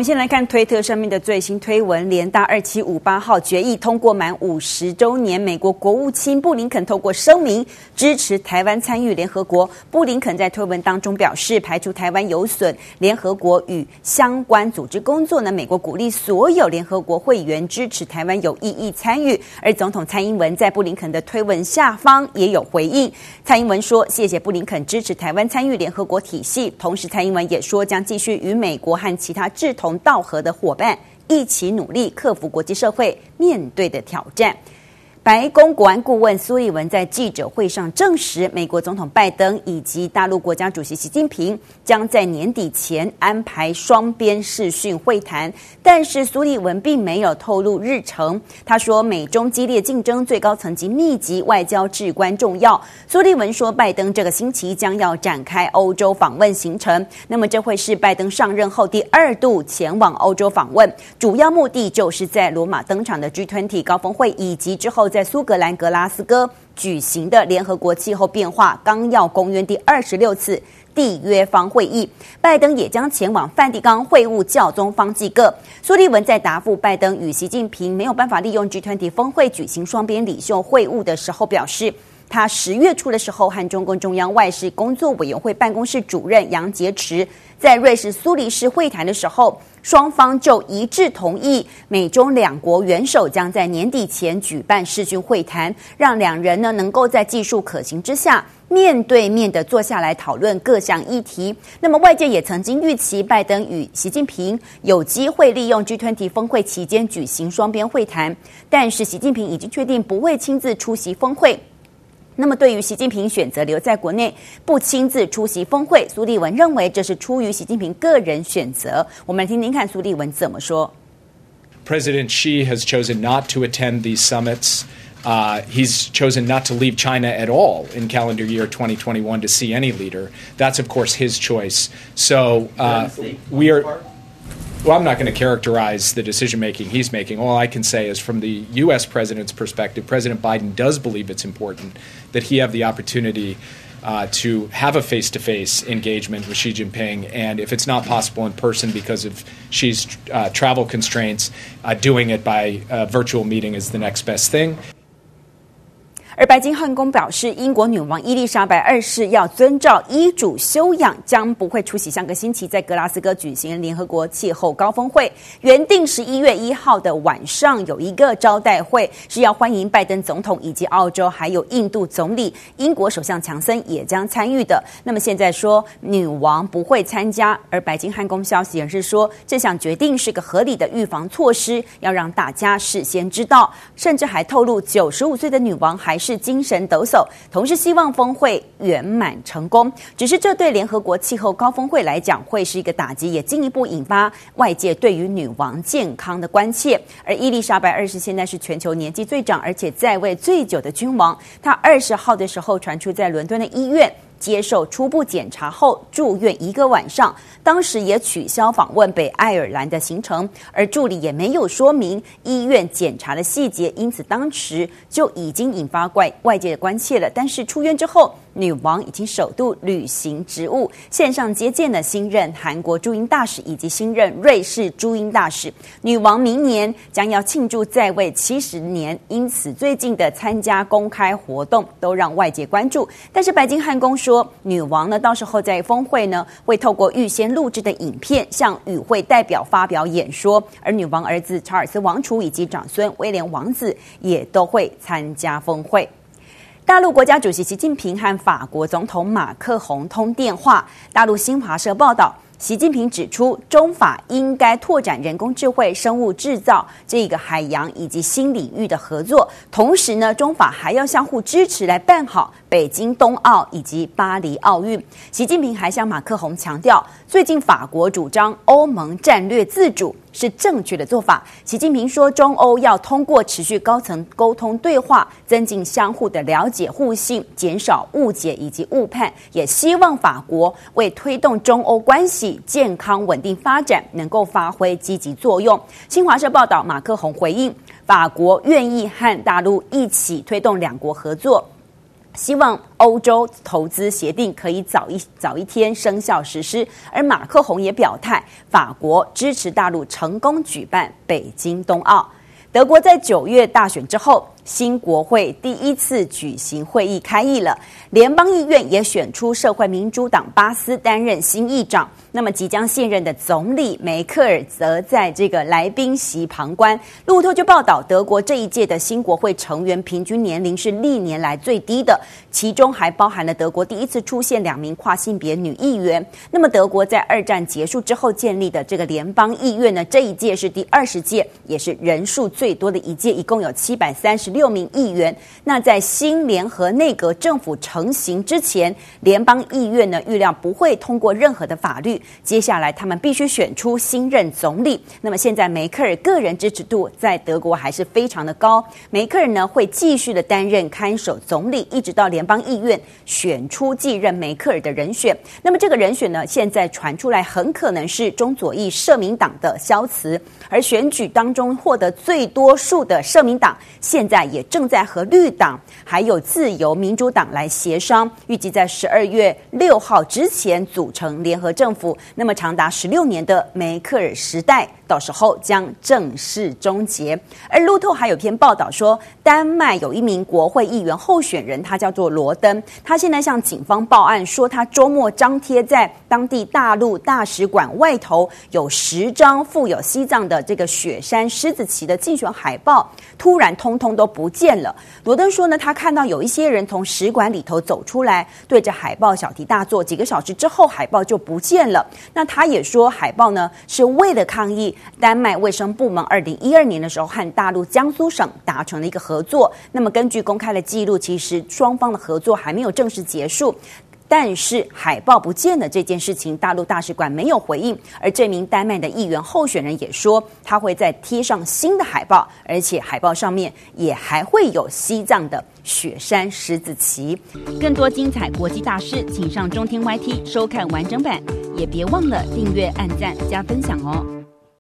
我们先来看推特上面的最新推文，联大二七五八号决议通过满五十周年，美国国务卿布林肯透过声明支持台湾参与联合国。布林肯在推文当中表示，排除台湾有损联合国与相关组织工作呢，美国鼓励所有联合国会员支持台湾有意义参与。而总统蔡英文在布林肯的推文下方也有回应，蔡英文说：“谢谢布林肯支持台湾参与联合国体系。”同时，蔡英文也说将继续与美国和其他志同道合的伙伴一起努力，克服国际社会面对的挑战。白宫国安顾问苏利文在记者会上证实，美国总统拜登以及大陆国家主席习近平将在年底前安排双边视讯会谈，但是苏利文并没有透露日程。他说，美中激烈竞争，最高层级密集，外交至关重要。苏利文说，拜登这个星期将要展开欧洲访问行程，那么这会是拜登上任后第二度前往欧洲访问，主要目的就是在罗马登场的 G20 高峰会以及之后。在苏格兰格拉斯哥举行的联合国气候变化纲要公约第二十六次缔约方会议，拜登也将前往梵蒂冈会晤教宗方济各。苏利文在答复拜登与习近平没有办法利用集团体峰会举行双边领袖会晤的时候，表示，他十月初的时候和中共中央外事工作委员会办公室主任杨洁篪在瑞士苏黎世会谈的时候，双方就一致同意，美中两国元首将在年底前举办视讯会谈，让两人呢能够在技术可行之下，面对面的坐下来讨论各项议题。那么外界也曾经预期，拜登与习近平有机会利用 G20 峰会期间举行双边会谈，但是习近平已经确定不会亲自出席峰会。那么，对于习近平选择留在国内不亲自出席峰会，苏利文认为这是出于习近平个人选择。我们来听听看苏利文怎么说。President Xi has chosen not to attend these summits. Uh, he's chosen not to leave China at all in calendar year 2021 to see any leader. That's, of course, his choice. So uh, we are. Well, I'm not going to characterize the decision making he's making. All I can say is, from the U.S. president's perspective, President Biden does believe it's important that he have the opportunity uh, to have a face to face engagement with Xi Jinping. And if it's not possible in person because of Xi's uh, travel constraints, uh, doing it by virtual meeting is the next best thing. 而白金汉宫表示，英国女王伊丽莎白二世要遵照医嘱休养，将不会出席上个星期在格拉斯哥举行联合国气候高峰会。原定十一月一号的晚上有一个招待会，是要欢迎拜登总统以及澳洲还有印度总理，英国首相强森也将参与的。那么现在说女王不会参加，而白金汉宫消息人士说，这项决定是个合理的预防措施，要让大家事先知道，甚至还透露九十五岁的女王还是。是精神抖擞，同时希望峰会圆满成功。只是这对联合国气候高峰会来讲会是一个打击，也进一步引发外界对于女王健康的关切。而伊丽莎白二世现在是全球年纪最长，而且在位最久的君王。她二十号的时候传出在伦敦的医院。接受初步检查后住院一个晚上，当时也取消访问北爱尔兰的行程，而助理也没有说明医院检查的细节，因此当时就已经引发外外界的关切了。但是出院之后，女王已经首度履行职务，线上接见了新任韩国驻英大使以及新任瑞士驻英大使。女王明年将要庆祝在位七十年，因此最近的参加公开活动都让外界关注。但是白金汉宫说，女王呢到时候在峰会呢会透过预先录制的影片向与会代表发表演说，而女王儿子查尔斯王储以及长孙威廉王子也都会参加峰会。大陆国家主席习近平和法国总统马克宏通电话。大陆新华社报道，习近平指出，中法应该拓展人工智慧、生物制造这个海洋以及新领域的合作，同时呢，中法还要相互支持来办好北京冬奥以及巴黎奥运。习近平还向马克宏强调，最近法国主张欧盟战略自主。是正确的做法。习近平说，中欧要通过持续高层沟通对话，增进相互的了解互信，减少误解以及误判。也希望法国为推动中欧关系健康稳定发展能够发挥积极作用。新华社报道，马克宏回应，法国愿意和大陆一起推动两国合作。希望欧洲投资协定可以早一早一天生效实施。而马克宏也表态，法国支持大陆成功举办北京冬奥。德国在九月大选之后，新国会第一次举行会议开议了，联邦议院也选出社会民主党巴斯担任新议长。那么即将卸任的总理梅克尔则在这个来宾席旁观。路透就报道，德国这一届的新国会成员平均年龄是历年来最低的，其中还包含了德国第一次出现两名跨性别女议员。那么德国在二战结束之后建立的这个联邦议院呢，这一届是第二十届，也是人数最多的一届，一共有七百三十六名议员。那在新联合内阁政府成型之前，联邦议院呢预料不会通过任何的法律。接下来，他们必须选出新任总理。那么，现在梅克尔个人支持度在德国还是非常的高。梅克尔呢会继续的担任看守总理，一直到联邦议院选出继任梅克尔的人选。那么，这个人选呢，现在传出来很可能是中左翼社民党的萧茨。而选举当中获得最多数的社民党，现在也正在和绿党还有自由民主党来协商，预计在十二月六号之前组成联合政府。那么长达十六年的梅克尔时代，到时候将正式终结。而路透还有篇报道说，丹麦有一名国会议员候选人，他叫做罗登，他现在向警方报案说，他周末张贴在当地大陆大使馆外头有十张附有西藏的这个雪山狮子旗的竞选海报，突然通通都不见了。罗登说呢，他看到有一些人从使馆里头走出来，对着海报小题大做，几个小时之后海报就不见了。那他也说，海报呢是为了抗议丹麦卫生部门二零一二年的时候和大陆江苏省达成了一个合作。那么根据公开的记录，其实双方的合作还没有正式结束。但是海报不见了这件事情，大陆大使馆没有回应。而这名丹麦的议员候选人也说，他会再贴上新的海报，而且海报上面也还会有西藏的雪山狮子旗。更多精彩国际大事，请上中天 YT 收看完整版。也别忘了订阅、按赞、加分享哦！